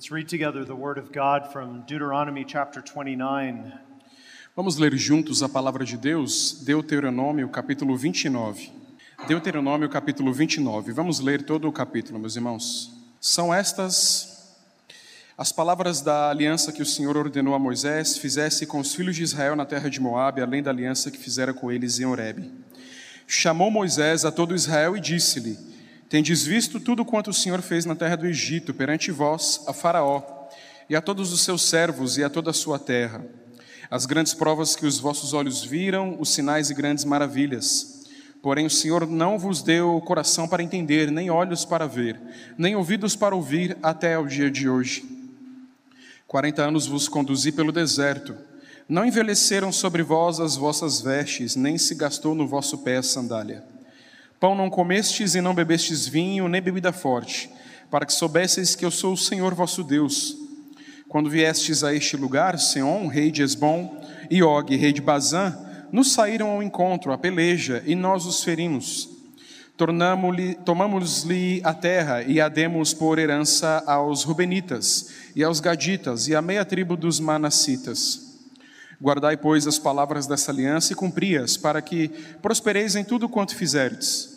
Let's read together the Word of God from Deuteronomy chapter 29. Vamos ler juntos a palavra de Deus, Deuteronômio capítulo 29. Deuteronômio capítulo 29. Vamos ler todo o capítulo, meus irmãos. São estas as palavras da aliança que o Senhor ordenou a Moisés fizesse com os filhos de Israel na terra de Moabe, além da aliança que fizera com eles em Horebe. Chamou Moisés a todo Israel e disse-lhe: Tendes visto tudo quanto o Senhor fez na terra do Egito, perante vós, a Faraó, e a todos os seus servos e a toda a sua terra. As grandes provas que os vossos olhos viram, os sinais e grandes maravilhas. Porém, o Senhor não vos deu coração para entender, nem olhos para ver, nem ouvidos para ouvir, até ao dia de hoje. Quarenta anos vos conduzi pelo deserto. Não envelheceram sobre vós as vossas vestes, nem se gastou no vosso pé a sandália. Pão não comestes e não bebestes vinho, nem bebida forte, para que soubesseis que eu sou o Senhor vosso Deus. Quando viestes a este lugar, Seom, rei de Esbom, e Og, rei de Bazã, nos saíram ao encontro, a peleja, e nós os ferimos. Tomamos-lhe a terra e a demos por herança aos Rubenitas, e aos Gaditas, e à meia tribo dos Manassitas. Guardai, pois, as palavras dessa aliança e cumpri-as, para que prospereis em tudo quanto fizerdes.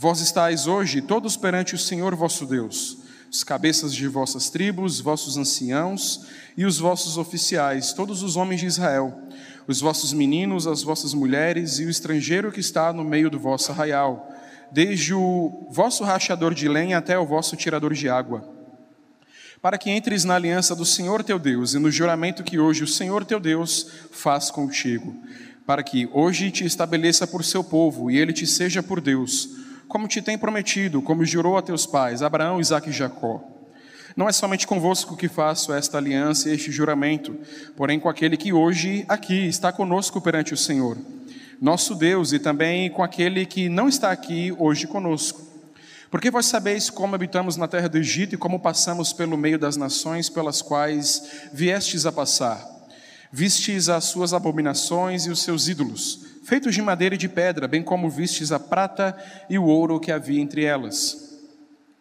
Vós estáis hoje todos perante o Senhor vosso Deus, os cabeças de vossas tribos, vossos anciãos e os vossos oficiais, todos os homens de Israel, os vossos meninos, as vossas mulheres e o estrangeiro que está no meio do vosso arraial, desde o vosso rachador de lenha até o vosso tirador de água. Para que entres na aliança do Senhor teu Deus e no juramento que hoje o Senhor teu Deus faz contigo, para que hoje te estabeleça por seu povo e ele te seja por Deus, como te tem prometido, como jurou a teus pais, Abraão, Isaque e Jacó. Não é somente convosco que faço esta aliança e este juramento, porém com aquele que hoje aqui está conosco perante o Senhor, nosso Deus, e também com aquele que não está aqui hoje conosco porque vós sabeis como habitamos na terra do Egito e como passamos pelo meio das nações pelas quais viestes a passar. Vistes as suas abominações e os seus ídolos, feitos de madeira e de pedra, bem como vistes a prata e o ouro que havia entre elas.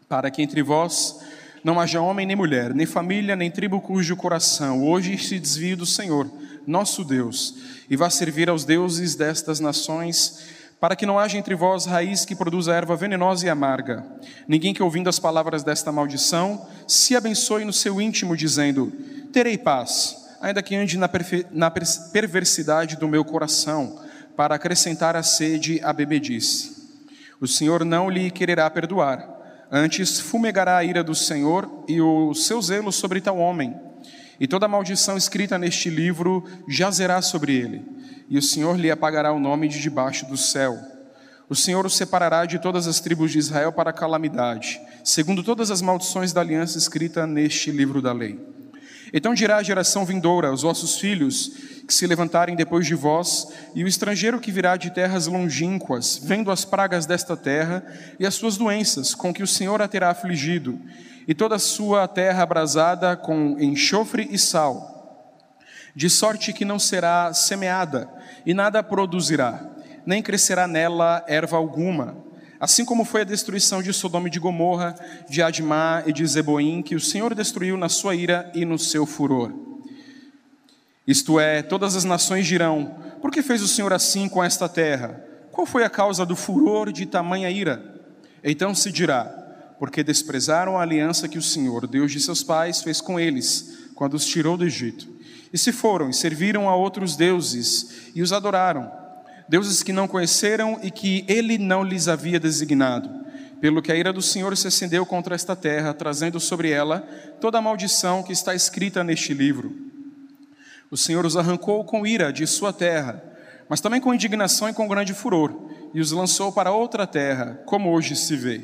Para que entre vós não haja homem nem mulher, nem família, nem tribo cujo coração hoje se desvie do Senhor, nosso Deus, e vá servir aos deuses destas nações para que não haja entre vós raiz que produza erva venenosa e amarga. Ninguém que ouvindo as palavras desta maldição se abençoe no seu íntimo, dizendo: Terei paz, ainda que ande na, na perversidade do meu coração, para acrescentar a sede à bebedice. O Senhor não lhe quererá perdoar, antes fumegará a ira do Senhor e o seu zelo sobre tal homem, e toda maldição escrita neste livro jazerá sobre ele e o Senhor lhe apagará o nome de debaixo do céu. O Senhor o separará de todas as tribos de Israel para calamidade, segundo todas as maldições da aliança escrita neste livro da lei. Então dirá a geração vindoura, os vossos filhos, que se levantarem depois de vós, e o estrangeiro que virá de terras longínquas, vendo as pragas desta terra e as suas doenças, com que o Senhor a terá afligido, e toda a sua terra abrasada com enxofre e sal, de sorte que não será semeada e nada produzirá, nem crescerá nela erva alguma. Assim como foi a destruição de Sodoma e de Gomorra, de Admá e de Zeboim, que o Senhor destruiu na sua ira e no seu furor. Isto é, todas as nações dirão: Por que fez o Senhor assim com esta terra? Qual foi a causa do furor de tamanha ira? Então se dirá: Porque desprezaram a aliança que o Senhor, Deus de seus pais, fez com eles, quando os tirou do Egito e se foram e serviram a outros deuses e os adoraram, deuses que não conheceram e que ele não lhes havia designado. Pelo que a ira do Senhor se acendeu contra esta terra, trazendo sobre ela toda a maldição que está escrita neste livro. O Senhor os arrancou com ira de sua terra, mas também com indignação e com grande furor, e os lançou para outra terra, como hoje se vê.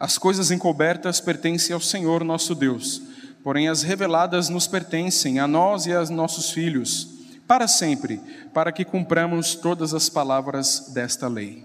As coisas encobertas pertencem ao Senhor nosso Deus porém as reveladas nos pertencem, a nós e a nossos filhos, para sempre, para que cumpramos todas as palavras desta lei.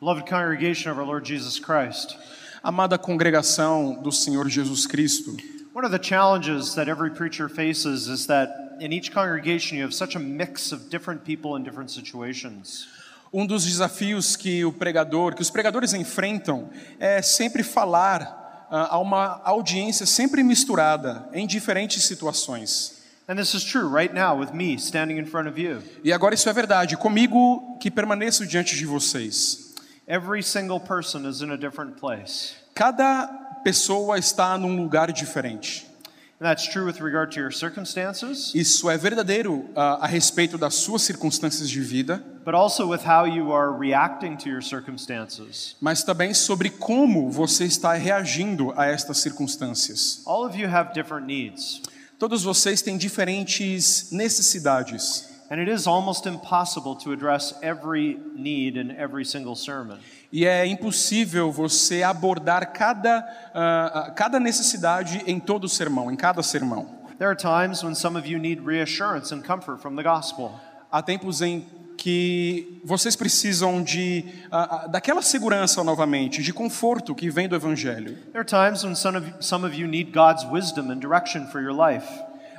Beloved congregation of our Lord Jesus Christ. Amada congregação do Senhor Jesus Cristo. One of the challenges that every preacher faces is that in each congregation you have such a mix of different people in different situations. Um dos desafios que o pregador, que os pregadores enfrentam é sempre falar a uma audiência sempre misturada em diferentes situações. And this is true right now with me standing in front of you. E agora isso é verdade, comigo que permaneço diante de vocês. Every single person is in a different place. Cada pessoa está num lugar diferente. Isso é verdadeiro ah, a respeito das suas circunstâncias de vida, but also with how you are reacting to your circumstances. mas também sobre como você está reagindo a estas circunstâncias. All of you have different needs, Todos vocês têm diferentes necessidades. and it is almost impossible to address every need in every single sermon. E é impossível você abordar cada, ah, cada necessidade em todo o sermão, em cada sermão. There are times when some of you need reassurance and comfort from the gospel. Há tempos em que vocês precisam de ah, daquela segurança novamente, de conforto que vem do Evangelho. There are times when some of, some of you need God's wisdom and direction for your life.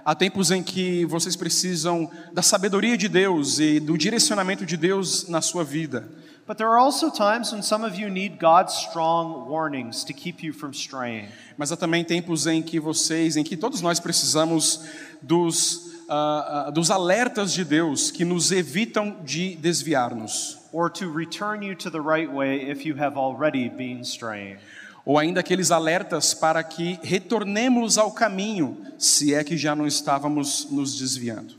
Há tempos em que vocês precisam da sabedoria de Deus e do direcionamento de Deus na sua vida. But there are also times when some of you need God's strong warnings to keep you from straying. Mas há também tempos em que vocês, em que todos nós precisamos dos, ah, ah, dos alertas de Deus que nos evitam de desviar-nos. or to return you to the right way if you have already been straying. Ou ainda aqueles alertas para que retornemos ao caminho, se é que já não estávamos nos desviando.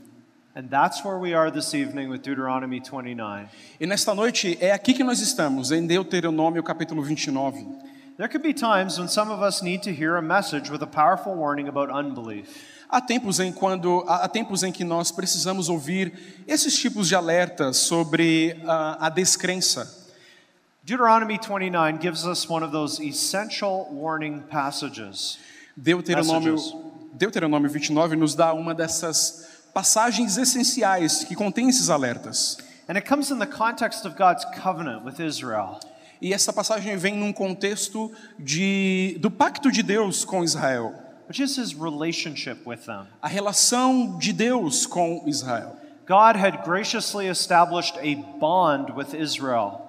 And that's where we are this evening with Deuteronomy 29. E nesta noite é aqui que nós estamos, em Deuteronômio capítulo 29. There could be times when some of us need to hear a message with a powerful warning about unbelief. Há tempos em quando há tempos em que nós precisamos ouvir esses tipos de alertas sobre ah, a descrença. Deuteronomy 29 gives us one of those essential warning passages. Deuteronômio. Deuteronômio 29 nos dá uma dessas passagens essenciais que contém esses alertas. And it comes in the context of God's covenant with Israel. E essa passagem vem num contexto de, do pacto de Deus com Israel, which is his relationship with them. a relação de Deus com Israel. God had graciously established a bond with Israel.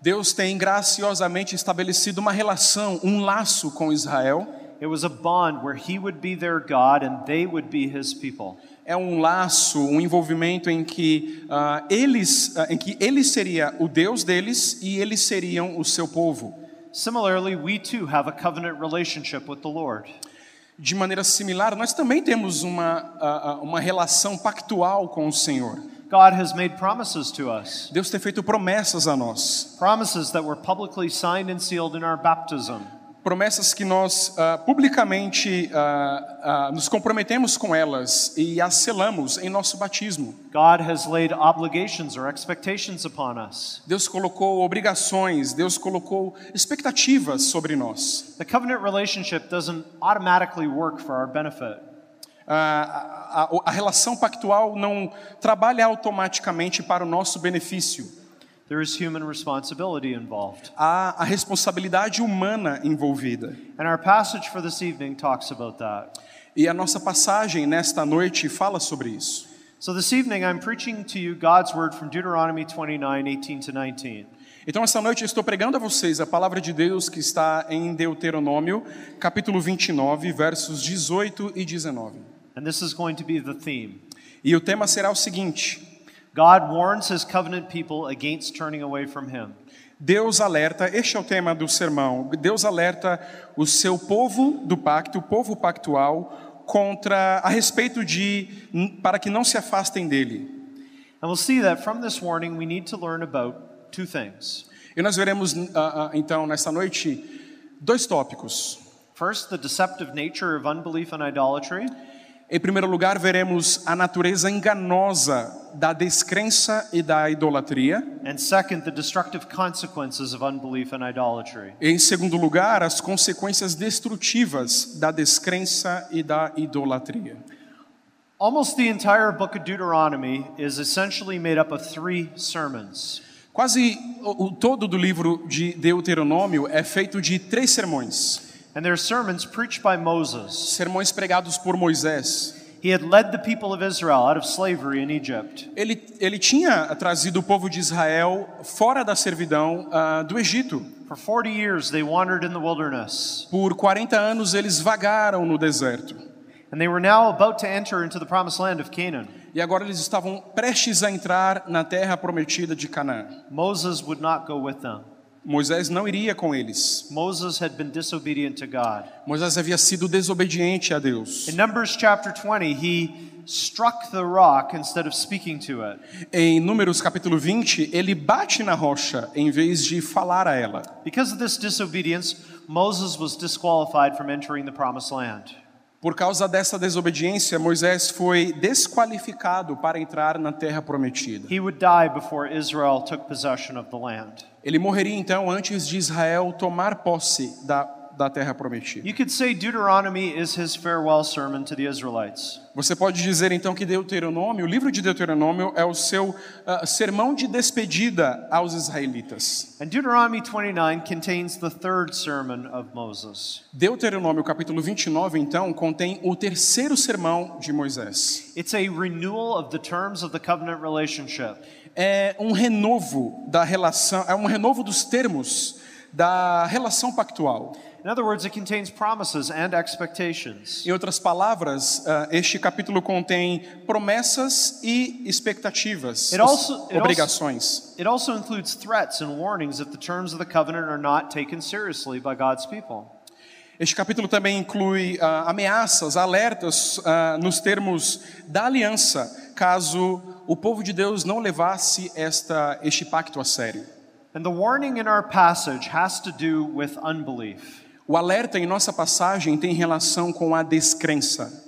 Deus tem graciosamente estabelecido uma relação, um laço com Israel. It was a bond where he would be their God and they would be his people. É um laço, um envolvimento em que ah, eles, ah, em que ele seria o Deus deles e eles seriam o seu povo. Similarly, we too have a covenant relationship with the Lord. De maneira similar, nós também temos uma, ah, uma relação pactual com o Senhor. God has made promises to us, Deus tem feito promessas a nós. promises that were publicly signed and sealed in our baptism. Promessas que nós ah, publicamente ah, ah, nos comprometemos com elas e as selamos em nosso batismo. God has laid obligations or expectations upon us. Deus colocou obrigações, Deus colocou expectativas sobre nós. The covenant relationship doesn't automatically work for our benefit. Ah, a, a- a relação pactual não trabalha automaticamente para o nosso benefício. There is human responsibility involved. Há a responsabilidade humana envolvida. And our passage for this evening talks about that. E a nossa passagem nesta noite fala sobre isso. So this evening I'm preaching to you God's word from Deuteronomy 29, 18 to 19. Então, esta noite eu estou pregando a vocês a palavra de Deus que está em Deuteronômio, capítulo 29, versos 18 e 19. And this is going to be the theme. E o tema será o seguinte: God warns his covenant people against turning away from him. Deus alerta, este é o tema do sermão. Deus alerta o seu povo do pacto, o povo pactual, contra a respeito de para que não se afastem dele. And we'll see that from this warning we need to learn about two things. E nós veremos ah, ah, então nesta noite dois tópicos. First, the deceptive nature of unbelief and idolatry. Em primeiro lugar, veremos a natureza enganosa da descrença e da idolatria. And second, the destructive consequences of unbelief and idolatry. Em segundo lugar, as consequências destrutivas da descrença e da idolatria. Almost the entire book of Deuteronomy is essentially made up of three sermons. Quase o, o todo do livro de Deuteronômio é feito de três sermões. And they're sermons preached by Moses. Sermões pregados por Moisés. He had led the people of Israel out of slavery in Egypt. Ele, ele tinha trazido o povo de Israel fora da servidão ah, do Egito. For 40 years they wandered in the wilderness, Por 40 anos eles vagaram no deserto. and they were now about to enter into the promised land of Canaan. E agora eles estavam prestes a entrar na terra prometida de Canaã. Moses would not go with them. Moisés não iria com eles. Moses had been disobedient to God. Moisés havia sido desobediente a Deus. In Numbers chapter 20, he struck the rock instead of speaking to it. Em Números capítulo 20, ele bate na rocha em vez de falar a ela. Because of this disobedience, Moses was disqualified from entering the promised land. Por causa dessa desobediência, Moisés foi desqualificado para entrar na terra prometida. He would die before Israel took possession of the land. Ele morreria então antes de Israel tomar posse da, da terra prometida. You could say Deuteronomy is his farewell sermon to the Israelites. Você pode dizer então que Deuteronômio, o livro de Deuteronômio, é o seu ah, sermão de despedida aos israelitas. And Deuteronomy 29 contains the third sermon of Moses. Deuteronômio capítulo 29, então, contém o terceiro sermão de Moisés. It's a renewal of the terms of the covenant relationship. É um renovo da relação, é um renovo dos termos da relação pactual. In other words, it contains promises and expectations. Em outras palavras, ah, este capítulo contém promessas e expectativas, It also- it also- obrigações. It also includes threats and warnings if the terms of the covenant are not taken seriously by God's people. Este capítulo também inclui ah, ameaças, alertas ah, nos termos da aliança, caso o povo de Deus não levasse esta, este pacto a sério. And the warning in our passage has to do with unbelief, O alerta em nossa passagem tem relação com a descrença,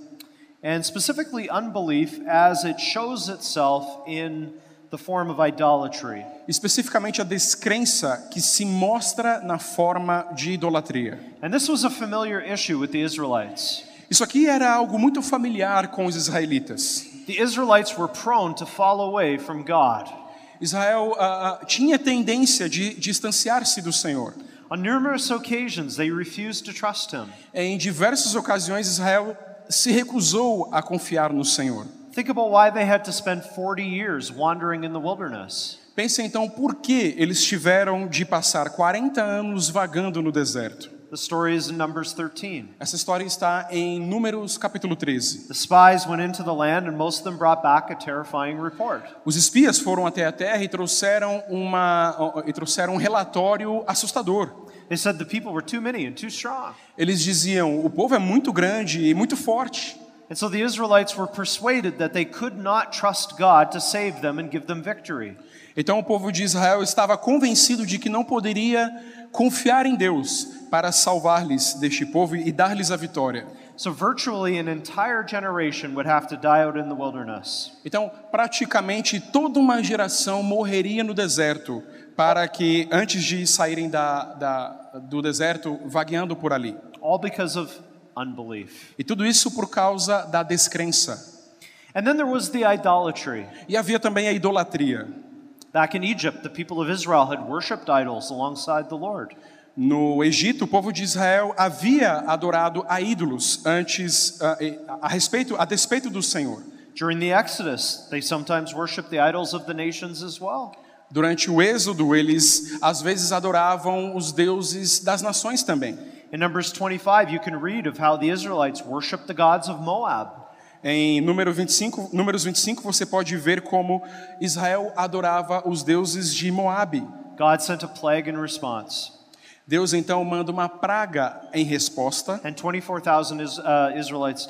and specifically unbelief as it shows itself in the form of idolatry. especificamente a descrença que se mostra na forma de idolatria. And this was a familiar issue with the Israelites. Isso aqui era algo muito familiar com os israelitas. The Israelites were prone to fall away from God. Israel ah, tinha tendência de distanciar-se do Senhor. On numerous occasions, they refused to trust Him. Em diversas ocasiões, Israel se recusou a confiar no Senhor. Think about why they had to spend 40 years wandering in the wilderness. Pense então por que eles tiveram de passar 40 anos vagando no deserto. The story is in Numbers 13. Essa história está em Números capítulo 13. The spies went into the land, and most of them brought back a terrifying report. Os espias foram até a terra e trouxeram, uma, e trouxeram um relatório assustador. They said the people were too many and too strong. Eles diziam: o povo é muito grande e muito forte. And so the Israelites were persuaded that they could not trust God to save them and give them victory. Então o povo de Israel estava convencido de que não poderia confiar em Deus para salvar-lhes deste povo e dar-lhes a vitória. So virtually an entire generation would have to die out in the wilderness. Então, praticamente toda uma geração morreria no deserto para que antes de saírem da, da, do deserto vagueando por ali. all because of unbelief. E tudo isso por causa da descrença. And then there was the idolatry. E havia também a idolatria. Back in Egypt, the people of Israel had worshipped idols alongside the Lord. No Egito, o povo de Israel havia adorado a ídolos antes a, a respeito a despeito do Senhor. During the Exodus, they sometimes worshiped the idols of the nations as well. Durante o Êxodo, eles às vezes adoravam os deuses das nações também. In Numbers 25, you can read of how the Israelites worshiped the gods of Moab. Em número 25, números 25 você pode ver como Israel adorava os deuses de Moabe. God sent a plague in response, Deus então manda uma praga em resposta and 24,000 is, uh, Israelites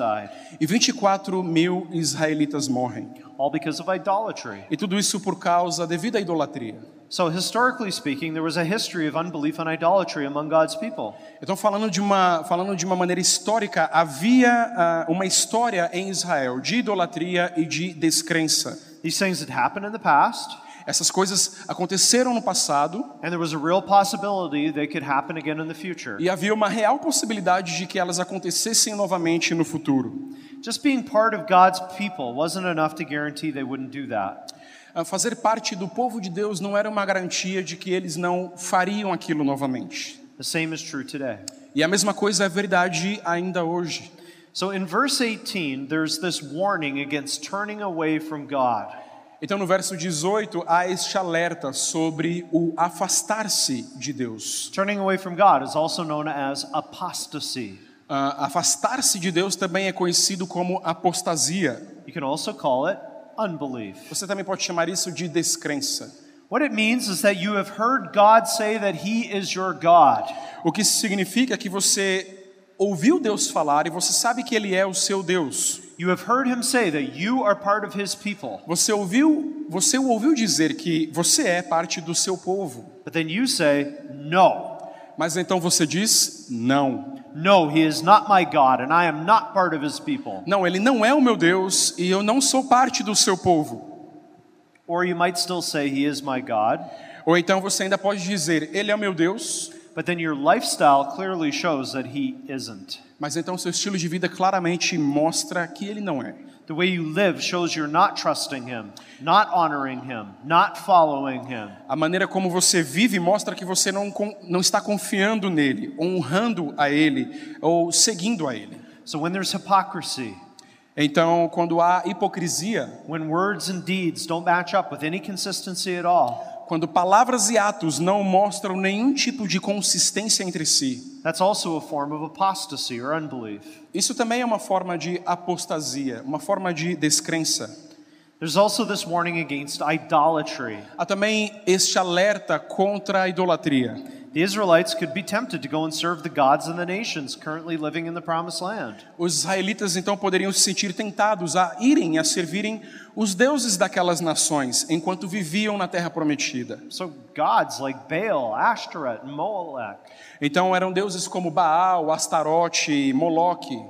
e 24 mil israelitas morrem. all because of idolatry. E tudo isso por causa devido à idolatria. So, historically speaking, there was a history of unbelief and idolatry among God's people. Então falando de uma falando de uma maneira histórica havia ah, uma história em Israel de idolatria e de descrença. These things had happened in the past, Essas coisas aconteceram no passado and there was a real possibility they could happen again in the future. e havia uma real possibilidade de que elas acontecessem novamente no futuro. Just being part of God's people wasn't enough to guarantee they wouldn't do that. Ah, Fazer parte do povo de Deus não era uma garantia de que eles não fariam aquilo novamente. E a mesma coisa é verdade ainda hoje. So in verse 18, there's this warning against turning away from God. Então, no verso 18, há este alerta sobre o afastar-se de Deus. Turning away from God is also known as apostasy. Ah, afastar-se de Deus também é conhecido como apostasia. You can also call it unbelief. Você também pode chamar isso de descrença. What it means is that you have heard God say that He is your God. O que significa que você ouviu Deus falar e você sabe que Ele é o seu Deus. You have heard Him say that you are part of His people. Você ouviu, você o ouviu dizer que você é parte do seu povo. But then you say, No, Mas então você diz: não. no, He is not my God, and I am not part of His people. Não, ele não é o meu Deus e eu não sou parte do seu povo. Or you might still say, He is my God, Ou então você ainda pode dizer: ele é o meu Deus, but then your lifestyle clearly shows that He isn't. mas então seu estilo de vida claramente mostra que ele não é. The way you live shows you're not trusting Him, not honoring Him, not following Him. A maneira como você vive mostra que você não, não está confiando nele, honrando a ele ou seguindo a ele. So when there's hypocrisy, Então, quando há hipocrisia, when words and deeds don't match up with any consistency at all, quando palavras e atos não mostram nenhum tipo de consistência entre si, that's also a form of apostasy or unbelief. isso também é uma forma de apostasia, uma forma de descrença. There's also this warning against idolatry. Há também este alerta contra a idolatria. The Israelites could be tempted to go and serve the gods of the nations currently living in the promised land. Os israelitas então poderiam se sentir tentados a irem a servirem os deuses daquelas nações enquanto viviam na terra prometida. So gods like Baal, Ashtoreth, Molech. Então eram deuses como Baal, Astarote, Moloque.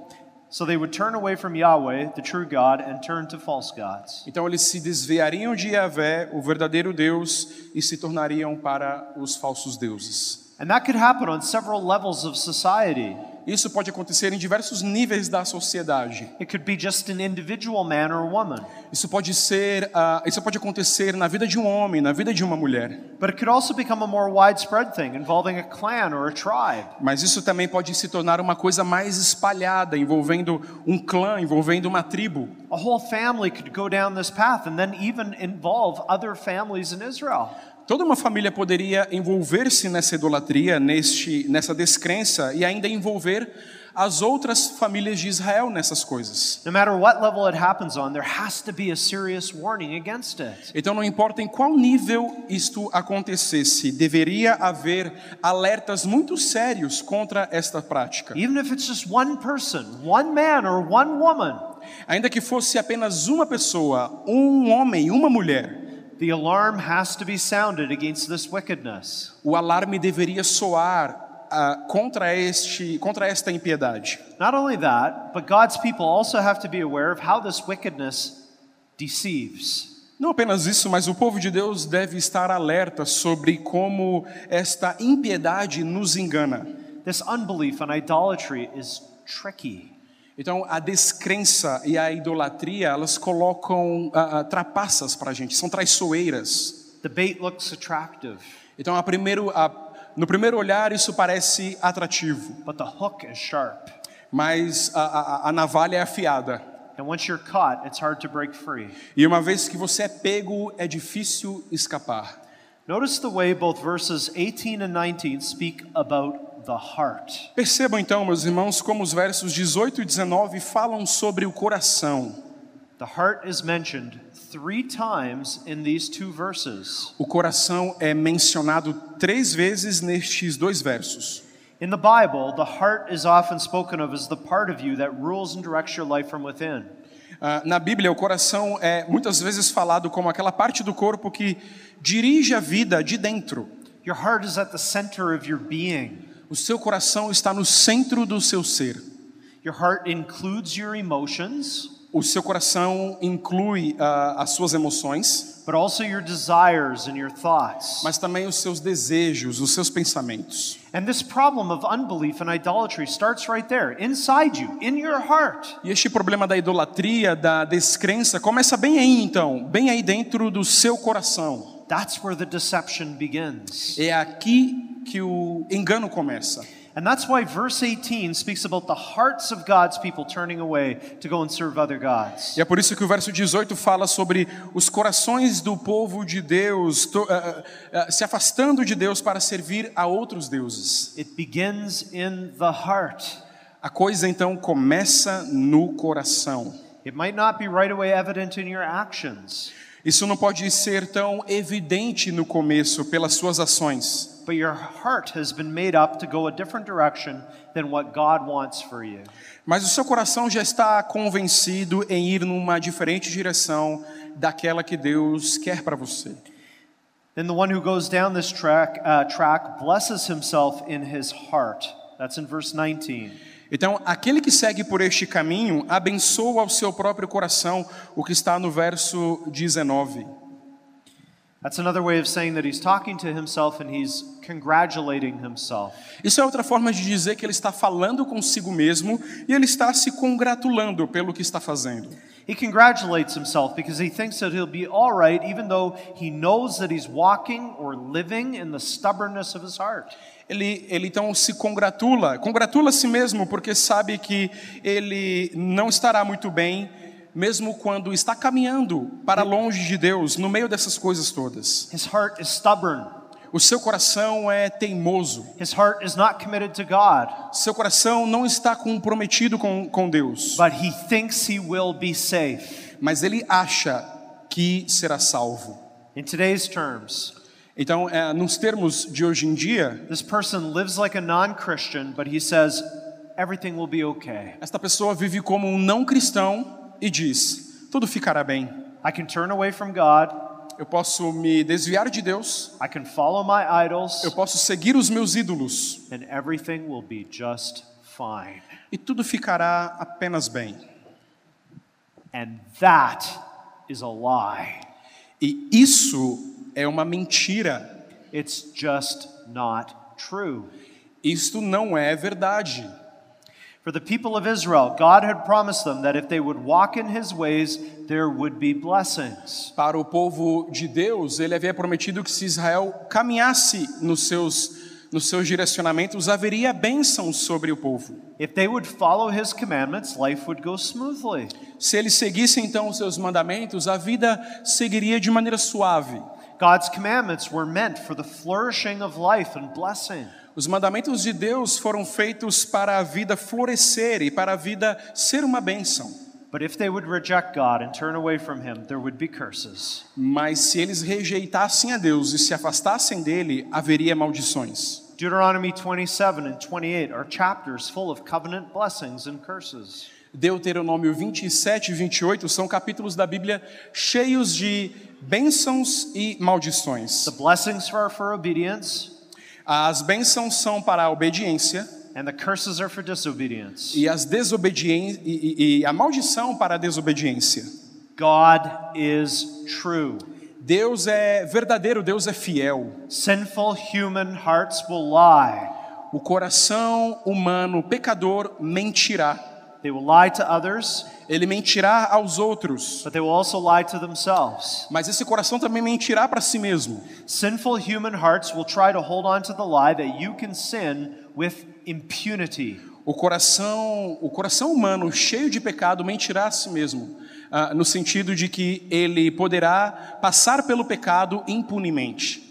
So they would turn away from Yahweh, the true God, and turn to false gods. Então eles se desviariam de Yahvé, o verdadeiro Deus, e se tornariam para os falsos deuses. And that could happen on several levels of society. Isso pode acontecer em diversos níveis da sociedade. It could be just an individual man or woman, Isso pode ser, ah, isso pode acontecer na vida de um homem, na vida de uma mulher. but it could also become a more widespread thing involving a clan or a tribe. Mas isso também pode se tornar uma coisa mais espalhada, envolvendo um clã, envolvendo uma tribo. A whole family could go down this path and then even involve other families in Israel. Toda uma família poderia envolver-se nessa idolatria, neste, nessa descrença e ainda envolver as outras famílias de Israel nessas coisas. No matter what level it happens on, there has to be a serious warning against it. Então, não importa em qual nível isto acontecesse, deveria haver alertas muito sérios contra esta prática. Even if it's just one person, one man or one woman, Ainda que fosse apenas uma pessoa, um homem, uma mulher, the alarm has to be sounded against this wickedness. o alarme deveria soar ah, contra, este, contra esta impiedade. Not only that, but God's people also have to be aware of how this wickedness deceives. Não apenas isso, mas o povo de Deus deve estar alerta sobre como esta impiedade nos engana. This unbelief and idolatry is tricky. Então, a descrença e a idolatria, elas colocam ah, ah, trapaças para a gente, são traiçoeiras. The bait looks attractive, Então, a primeiro, a, no primeiro olhar, isso parece atrativo, but the hook is sharp. mas a, a, a navalha é afiada. And once you're caught, it's hard to break free. E uma vez que você é pego, é difícil escapar. Notice the way both verses 18 and 19 speak about. Percebam então, meus irmãos, como os versos 18 e 19 falam sobre o coração. The heart is mentioned three times in these two verses. O coração é mencionado três vezes nestes dois versos. In the Bible, the heart is often spoken of as the part of you that rules and directs your life from within. Ah, na Bíblia, o coração é muitas vezes falado como aquela parte do corpo que dirige a vida de dentro. Your heart is at the center of your being. O seu coração está no centro do seu ser. Your heart includes your emotions, O seu coração inclui ah, as suas emoções, but also your desires and your thoughts. mas também os seus desejos, os seus pensamentos. And this problem of unbelief and idolatry starts right there, inside you, in your heart. E este problema da idolatria, da descrença, começa bem aí então, bem aí dentro do seu coração. That's where the deception begins. É aqui que o engano começa. And that's why verse 18 speaks about the hearts of God's people turning away to go and serve other gods. E é por isso que o verso 18 fala sobre os corações do povo de Deus to- eh, eh, se afastando de Deus para servir a outros deuses. It begins in the heart. A coisa então começa no coração. It might not be right away evident in your actions, Isso não pode ser tão evidente no começo pelas suas ações, but your heart has been made up to go a different direction than what God wants for you. mas o seu coração já está convencido em ir numa diferente direção daquela que Deus quer para você. Then the one who goes down this track, uh, track blesses himself in his heart. That's in verse 19. Então, aquele que segue por este caminho abençoa o seu próprio coração, o que está no verso 19. That's another way of saying that he's talking to himself and he's congratulating himself. Isso é outra forma de dizer que ele está falando consigo mesmo e ele está se congratulando pelo que está fazendo. He congratulates himself because he thinks that he'll be all right, even though he knows that he's walking or living in the stubbornness of his heart. Ele, ele então se congratula, congratula a si mesmo porque sabe que ele não estará muito bem, mesmo quando está caminhando para longe de Deus, no meio dessas coisas todas. His heart is stubborn. O seu coração é teimoso, His heart is not committed to God, seu coração não está comprometido com, com Deus, but he thinks he will be safe. mas ele acha que será salvo. In today's terms, Então, é, nos termos de hoje em dia, this person lives like a non Christian, but he says, everything will be okay. esta pessoa vive como um não cristão e diz: tudo ficará bem. I can turn away from God, Eu posso me desviar de Deus, I can follow my idols, eu posso seguir os meus ídolos and everything will be just fine. e tudo ficará apenas bem. And that is a lie. E isso é uma mentira. It's just not true. Isto não é verdade. For the people of Israel, God had promised them that if they would walk in his ways, there would be blessings. Para o povo de Deus, ele havia prometido que se Israel caminhasse nos seus nos seus direcionamentos haveria bênção sobre o povo. If they would follow his commandments, life would go smoothly. Se eles seguissem então os seus mandamentos, a vida seguiria de maneira suave. God's commandments were meant for the flourishing of life and blessing. Os mandamentos de Deus foram feitos para a vida florescer e para a vida ser uma bênção. But if they would reject God and turn away from him, there would be curses. Mas se eles rejeitassem a Deus e se afastassem dele, haveria maldições. Deuteronomy 27 and 28 are chapters full of covenant blessings and curses. Deuteronômio 27 e 28 são capítulos da Bíblia cheios de bênçãos e maldições. The blessings are for obedience, As bênçãos são para a obediência and the curses are for disobedience. e, as desobedien e, e- e a maldição para a desobediência. God is true. Deus é verdadeiro, Deus é fiel. Sinful human hearts will lie. O coração humano pecador mentirá. They will lie to others, Ele mentirá aos outros, but they will also lie to themselves. mas esse coração também mentirá para si mesmo. Sinful human hearts will try to hold on to the lie that you can sin with impunity. O coração, o coração humano cheio de pecado mentirá a si mesmo, ah, no sentido de que ele poderá passar pelo pecado impunemente.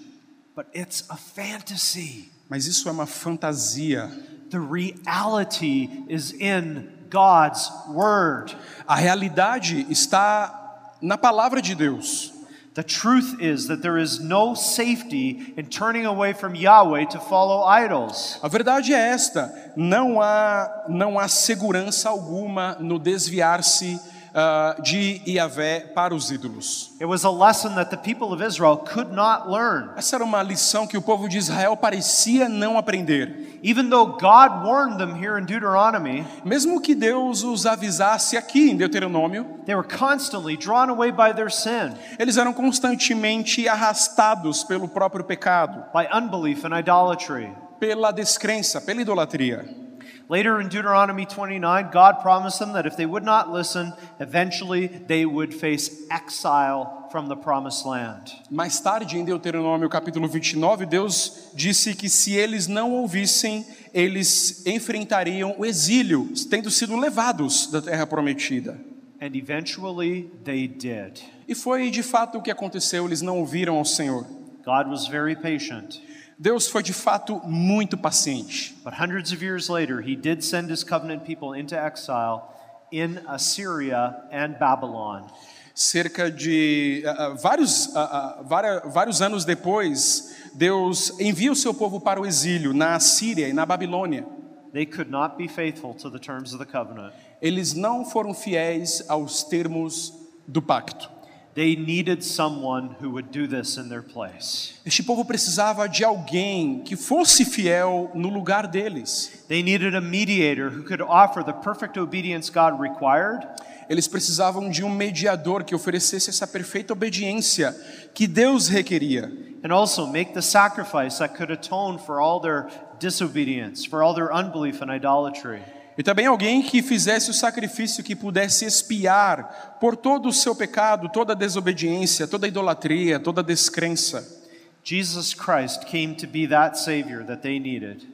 But it's a fantasy. Mas isso é uma fantasia. The reality is in God's word. A realidade está na palavra de Deus. The truth is that there is no safety in turning away from Yahweh to follow idols. A verdade é esta: não há, não há segurança alguma no desviar-se ah, de Iavé para os ídolos. It was a lesson that the people of Israel could not learn. Essa era uma lição que o povo de Israel parecia não aprender. Even though God warned them here in Deuteronomy, Mesmo que Deus os avisasse aqui em Deuteronômio, they were constantly drawn away by their sin, eles eram constantemente arrastados pelo próprio pecado, by unbelief and idolatry. pela descrença, pela idolatria. Later in Deuteronomy 29, God promised them that if they would not listen, eventually they would face exile from the promised land. Mais tarde, em Deuteronômio capítulo 29, Deus disse que se eles não ouvissem, eles enfrentariam o exílio, tendo sido levados da terra prometida. And eventually they did. E foi de fato o que aconteceu, eles não ouviram ao Senhor. God was very patient. Deus foi de fato muito paciente. But hundreds of years later, he did send his covenant people into exile in Assyria and Babylon. Cerca de uh, uh, vários, uh, vários, vários anos depois, Deus envia o seu povo para o exílio na Assíria e na Babilônia. They could not be faithful to the terms of the covenant. Eles não foram fiéis aos termos do pacto. They needed someone who would do this in their place. Este povo precisava de alguém que fosse fiel no lugar deles. They needed a mediator who could offer the perfect obedience God required Eles precisavam de um mediador que oferecesse essa perfeita obediência que Deus requeria. and also make the sacrifice that could atone for all their disobedience, for all their unbelief and idolatry. E também alguém que fizesse o sacrifício que pudesse expiar por todo o seu pecado, toda a desobediência, toda a idolatria, toda a descrença. Jesus Christ came to be that Savior that they needed.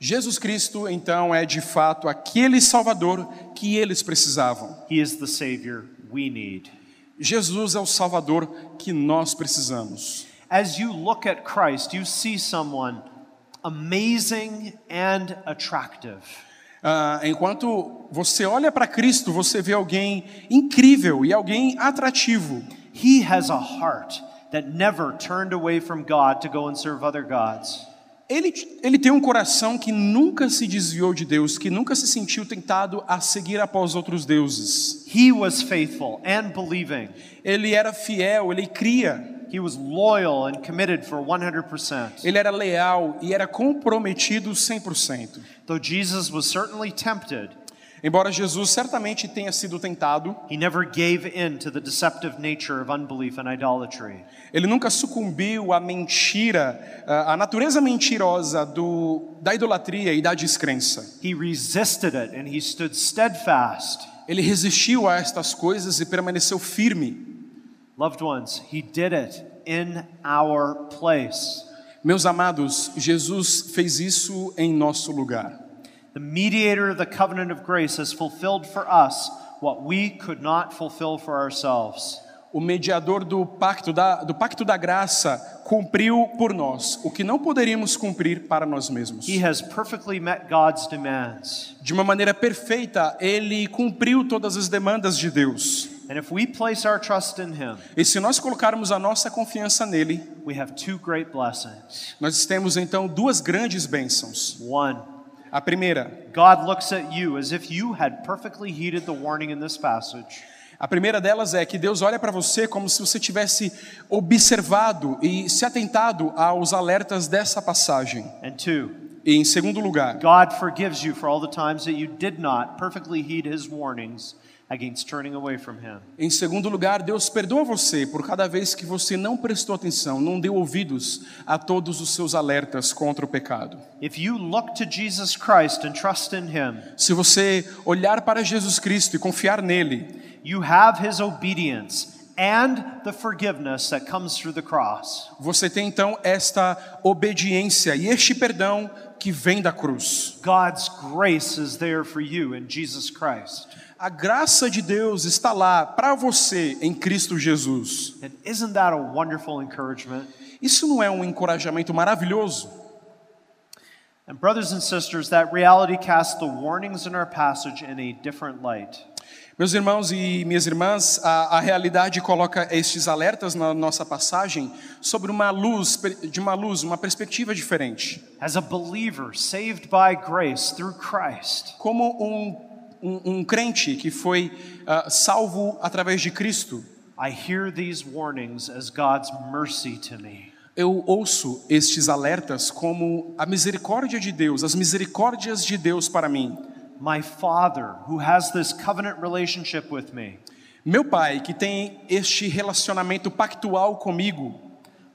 Jesus Cristo, então, é de fato aquele Salvador que eles precisavam. He is the Savior we need. Jesus é o Salvador que nós precisamos. As you look at Christ, you see someone amazing and attractive. Ah, enquanto você olha para Cristo, você vê alguém incrível e alguém atrativo. He has a heart that never turned away from God to go and serve other gods. Ele, ele tem um coração que nunca se desviou de Deus, que nunca se sentiu tentado a seguir após outros deuses. He was faithful and believing. Ele era fiel, ele cria, He was loyal and committed for 100%. ele era leal e era comprometido 100%. Though Jesus was certainly tempted, Embora Jesus certamente tenha sido tentado, he never gave in to the deceptive nature of unbelief and idolatry. ele nunca sucumbiu à mentira, à à natureza mentirosa do, da idolatria e da descrença. He resisted it and he stood steadfast. Ele resistiu a estas coisas e permaneceu firme. Loved ones, he did it in our place. Meus amados, Jesus fez isso em nosso lugar. The mediator of the covenant of grace has fulfilled for us what we could not fulfill for ourselves. O mediador do pacto da, do pacto da graça cumpriu por nós o que não poderíamos cumprir para nós mesmos. He has perfectly met God's demands. De uma maneira perfeita, ele cumpriu todas as demandas de Deus. And if we place our trust in him, E se nós colocarmos a nossa confiança nele, we have two great blessings. nós temos então duas grandes bênçãos. One, A primeira, God looks at you as if you had perfectly heeded the warning in this passage. a primeira delas é que Deus olha para você como se você tivesse observado e se atentado aos alertas dessa passagem. And two, E em segundo lugar, God forgives you for all the times that you did not perfectly heed his warnings against turning away from him. Em segundo lugar, Deus perdoa você por cada vez que você não prestou atenção, não deu ouvidos a todos os seus alertas contra o pecado. If you look to Jesus Christ and trust in him, Se você olhar para Jesus Cristo e confiar nele, you have his obedience and the forgiveness that comes through the cross. você tem então esta obediência e este perdão que vem da cruz. God's grace is there for you in Jesus Christ. A graça de Deus está lá para você em Cristo Jesus. And isn't that a wonderful encouragement? Isso não é um encorajamento maravilhoso? And, brothers and sisters, that reality casts the warnings in our passage in a different light. Meus irmãos e minhas irmãs, a, a realidade coloca estes alertas na nossa passagem sobre uma luz, de uma luz, uma perspectiva diferente. As a believer saved by grace through Christ, Como um, um, um crente que foi ah, salvo através de Cristo, I hear these warnings as God's mercy to me. eu ouço estes alertas como a misericórdia de Deus, as misericórdias de Deus para mim. My Father, who has this covenant relationship with me, Meu Pai, que tem este relacionamento pactual comigo,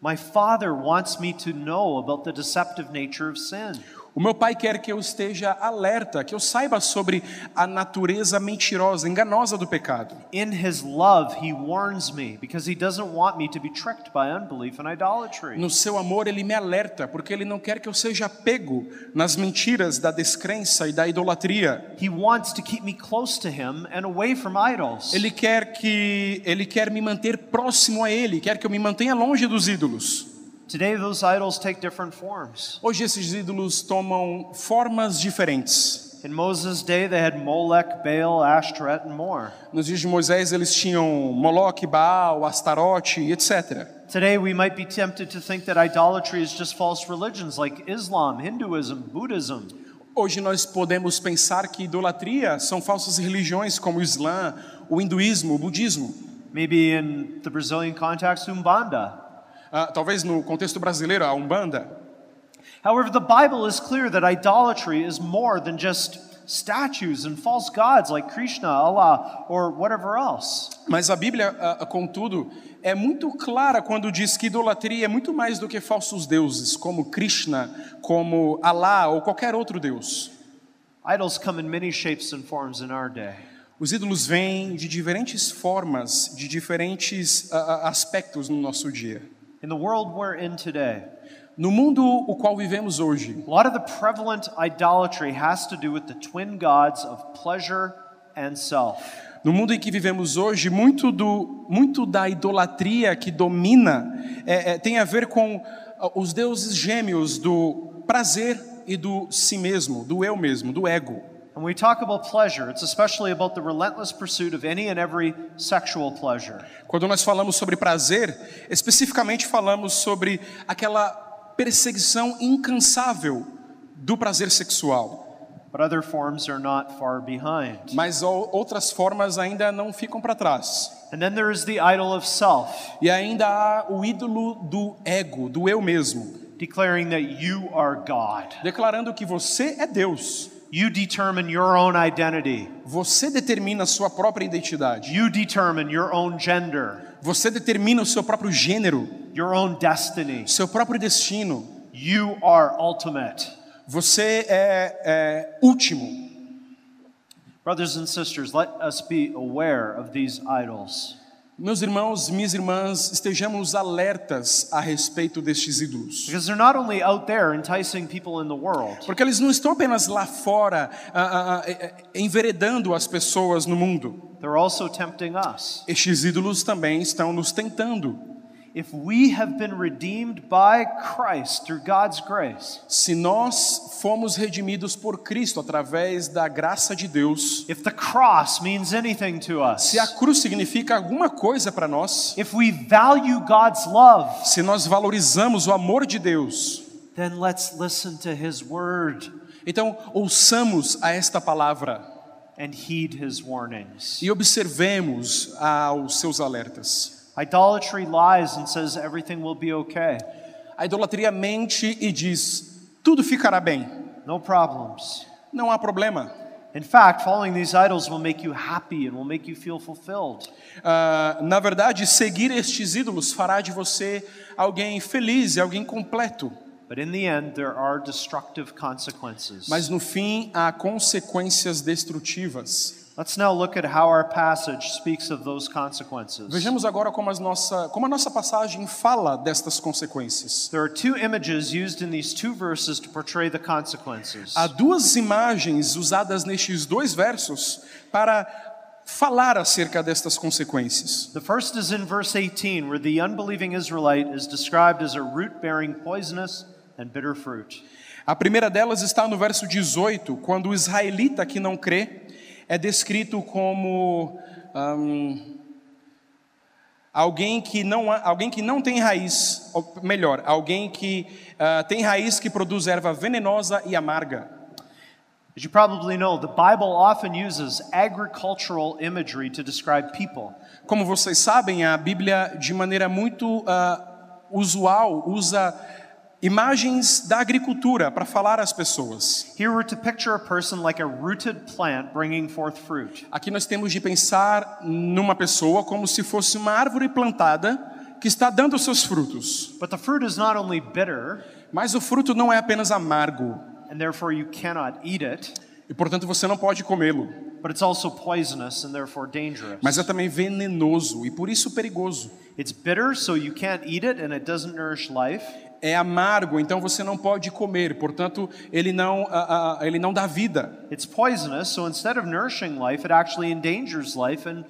my Father wants me to know about the deceptive nature of sin. O meu pai quer que eu esteja alerta, que eu saiba sobre a natureza mentirosa, enganosa do pecado. In his love, he warns me because he doesn't want me to be tricked by unbelief and idolatry. No seu amor, ele me alerta, porque ele não quer que eu seja pego nas mentiras da descrença e da idolatria. He wants to keep me close to him and away from idols. Ele quer que ele quer me manter próximo a ele, quer que eu me mantenha longe dos ídolos. Today, those idols take different forms. Hoje esses ídolos tomam formas diferentes. In Moses' day, they had Molech, Baal, Ashtoreth, and more. Nos dias de Moisés eles tinham Moloque, Baal, Astarote, etc. Today, we might be tempted to think that idolatry is just false religions like Islam, Hinduism, Buddhism. Hoje nós podemos pensar que idolatria são falsas religiões como o Islã, o hinduísmo, o budismo. Maybe in the Brazilian context, Umbanda. Ah, talvez no contexto brasileiro, a Umbanda. However, the Bible is clear that idolatry is more than just statues and false gods like Krishna, Allah, or whatever else. Mas a Bíblia, ah, contudo, é muito clara quando diz que idolatria é muito mais do que falsos deuses, como Krishna, como Allah ou qualquer outro deus. Idols come in many shapes and forms in our day. Os ídolos vêm de diferentes formas, de diferentes ah, aspectos no nosso dia. In the world we're in today, No mundo o qual vivemos hoje, a lot of the prevalent idolatry has to do with the twin gods of pleasure and self. no mundo em que vivemos hoje, muito, do, muito da idolatria que domina é, é, tem a ver com ah, os deuses gêmeos do prazer e do si mesmo, do eu mesmo, do ego. When we talk about pleasure, it's especially about the relentless pursuit of any and every sexual pleasure. Quando nós falamos sobre prazer, especificamente falamos sobre aquela perseguição incansável do prazer sexual. But other forms are not far behind. Mas outras formas ainda não ficam para trás. And then there is the idol of self, E ainda há o ídolo do ego, do eu mesmo, declaring that you are God. declarando que você é Deus. You determine your own identity. Você determina a sua própria identidade. You determine your own gender, Você determina o seu próprio gênero, your own destiny. seu próprio destino. You are ultimate. Você é, é último. Brothers and sisters, let us be aware of these idols. Meus irmãos, minhas irmãs, estejamos alertas a respeito destes ídolos. Because they're not only out there enticing people in the world, Porque eles não estão apenas lá fora eh, eh, enveredando as pessoas no mundo. Estes ídolos também estão nos tentando. If we have been redeemed by Christ through God's grace, Se nós fomos redimidos por Cristo através da graça de Deus, if the cross means anything to us, se a cruz significa alguma coisa para nós, if we value God's love, se nós valorizamos o amor de Deus, then let's listen to His word então ouçamos a esta palavra and heed His warnings. e observemos aos seus alertas. Idolatry lies and says everything will be okay, A idolatria mente e diz: tudo ficará bem, no problems. não há problema. In fact, following these idols will make you happy and will make you feel fulfilled. Ah, na verdade, seguir estes ídolos fará de você alguém feliz e alguém completo. But in the end, there are destructive consequences. Mas no fim há consequências destrutivas. Let's now look at how our passage speaks of those consequences. Vejamos agora como, nossa, como a nossa passagem fala destas consequências. There are two images used in these two verses to portray the consequences. Há duas imagens usadas nestes dois versos para falar acerca destas consequências. The first is in verse 18, where the unbelieving Israelite is described as a root bearing poisonous and bitter fruit. A primeira delas está no verso 18, quando o israelita que não crê é descrito como hum, alguém, que não, alguém que não tem raiz, ou melhor, alguém que ah, tem raiz que produz erva venenosa e amarga. As you probably know, the Bible often uses agricultural imagery to describe people. Como vocês sabem, a Bíblia, de maneira muito ah, usual, usa imagens da agricultura para falar às pessoas. Like. Aqui nós temos de pensar numa pessoa como se fosse uma árvore plantada que está dando seus frutos. But the fruit is not only bitter, Mas o fruto não é apenas amargo, and therefore you cannot eat it. e portanto você não pode comê-lo. But it's also poisonous and therefore dangerous. Mas é também venenoso e por isso perigoso. It's bitter, so you can't eat it and it doesn't nourish life. É amargo, então você não pode comer. Portanto, ele não, ah, ah, ele não dá vida. It's poisonous, so instead of nourishing life, it actually endangers life and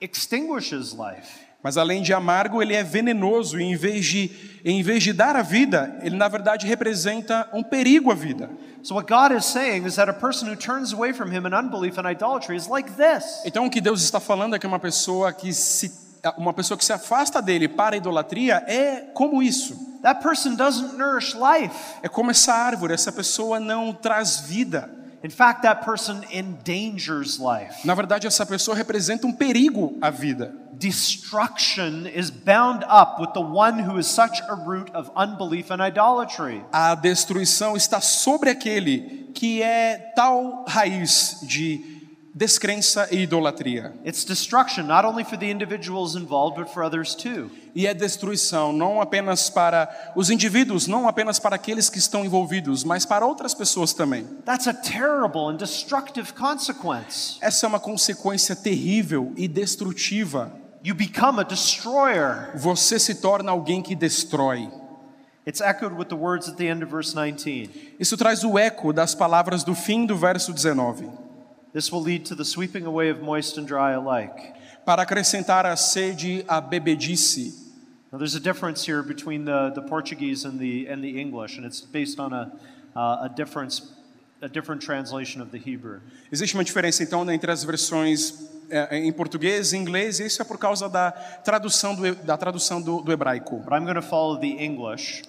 extinguishes life. Mas além de amargo, ele é venenoso e em vez de, em vez de dar a vida, ele na verdade representa um perigo à vida. So what God is saying is that a person who turns away from him in unbelief and idolatry is like this. Então o que Deus está falando é que uma pessoa que se uma pessoa que se afasta dele para a idolatria é como isso. That person doesn't nourish life. É como essa árvore, essa pessoa não traz vida. In fact, that person endangers life. Na verdade, essa pessoa representa um perigo à vida. Destruction is bound up with the one who is such a root of unbelief and idolatry. A destruição está sobre aquele que é tal raiz de descrença e idolatria. It's destruction not only for the individuals involved but for others too. E é destruição não apenas para os indivíduos, não apenas para aqueles que estão envolvidos, mas para outras pessoas também. That's a terrible and destructive consequence. Essa é uma consequência terrível e destrutiva. You become a destroyer. Você se torna alguém que destrói. It's echoed with the words at the end of verse 19. Isso traz o eco das palavras do fim do verso 19. This will lead to the sweeping away of moist and dry alike. Para acrescentar a sede à bebedice. Now, there's a difference here between the, the Portuguese and the, and the English, and it's based on a, uh, a, difference, a different translation of the Hebrew. Existe uma diferença então entre as versões é, em português e inglês, e isso é por causa da tradução do, da tradução do, do hebraico. But I'm going to follow the English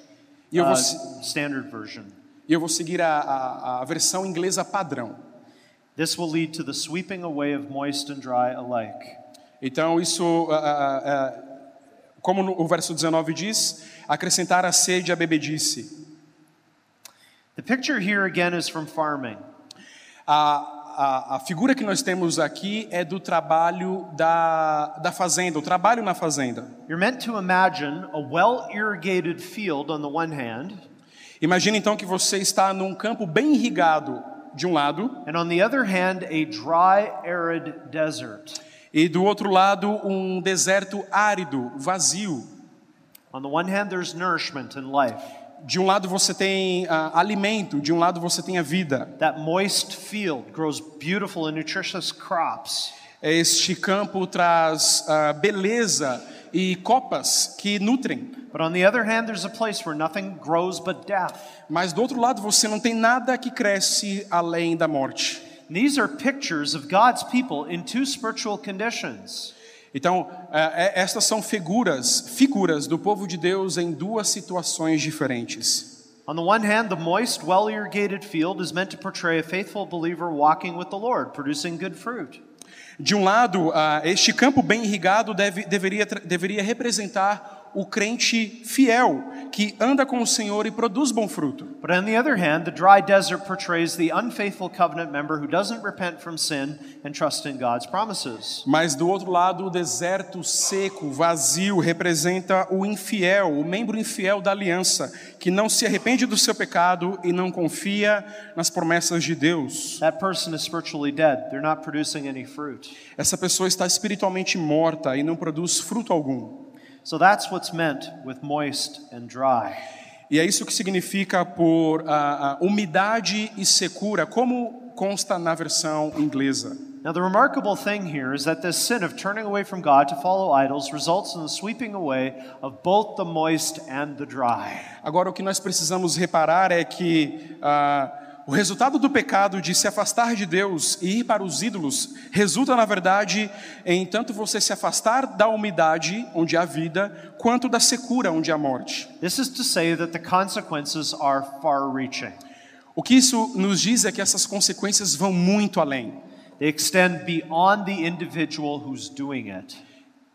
E eu vou, uh, standard version. e eu vou seguir a, a, a versão inglesa padrão. This will lead to the sweeping away of moist and dry alike. Então, isso, ah, ah, ah, como no, o verso 19 diz, acrescentar a sede à bebedice. The picture here again is from farming. A, a, a figura que nós temos aqui é do trabalho da, da fazenda, o trabalho na fazenda. You're meant to imagine a well irrigated field on the one hand, Imagine então que você está num campo bem irrigado de um lado and on the other hand, a dry, arid desert. e do outro lado um deserto árido, vazio. On the one hand, there's nourishment and life. De um lado você tem ah, alimento, de um lado você tem a vida. That moist field grows beautiful and nutritious crops. Este campo traz ah, beleza e copas que nutrem. But on the other hand, there's a place where nothing grows but death. Mas do outro lado você não tem nada que cresce além da morte. These are pictures of God's people in two spiritual conditions. Então, é- estas são figuras, figuras do povo de Deus em duas situações diferentes. On the one hand, the moist, well irrigated field is meant to portray a faithful believer walking with the Lord, producing good fruit. De um lado, ah, este campo bem irrigado deve- deveria, deveria representar o crente fiel, que anda com o Senhor e produz bom fruto. But on the other hand, the dry desert portrays the unfaithful covenant member who doesn't repent from sin and trust in God's promises. Mas do outro lado, o deserto seco, vazio, representa o infiel, o membro infiel da aliança, que não se arrepende do seu pecado e não confia nas promessas de Deus. That person is spiritually dead. They're not producing any fruit. Essa pessoa está espiritualmente morta e não produz fruto algum. So that's what's meant with moist and dry. E é isso que significa por ah, ah, umidade e secura, como consta na versão inglesa. Now, the remarkable thing here is that this sin of turning away from God to follow idols results in the sweeping away of both the moist and the dry. Agora, o que nós precisamos reparar é que ah, o resultado do pecado de se afastar de Deus e ir para os ídolos resulta, na verdade, em tanto você se afastar da umidade, onde há vida, quanto da secura, onde há morte. This is to say that the consequences are far reaching. O que isso nos diz é que essas consequências vão muito além. They extend beyond the individual who's doing it.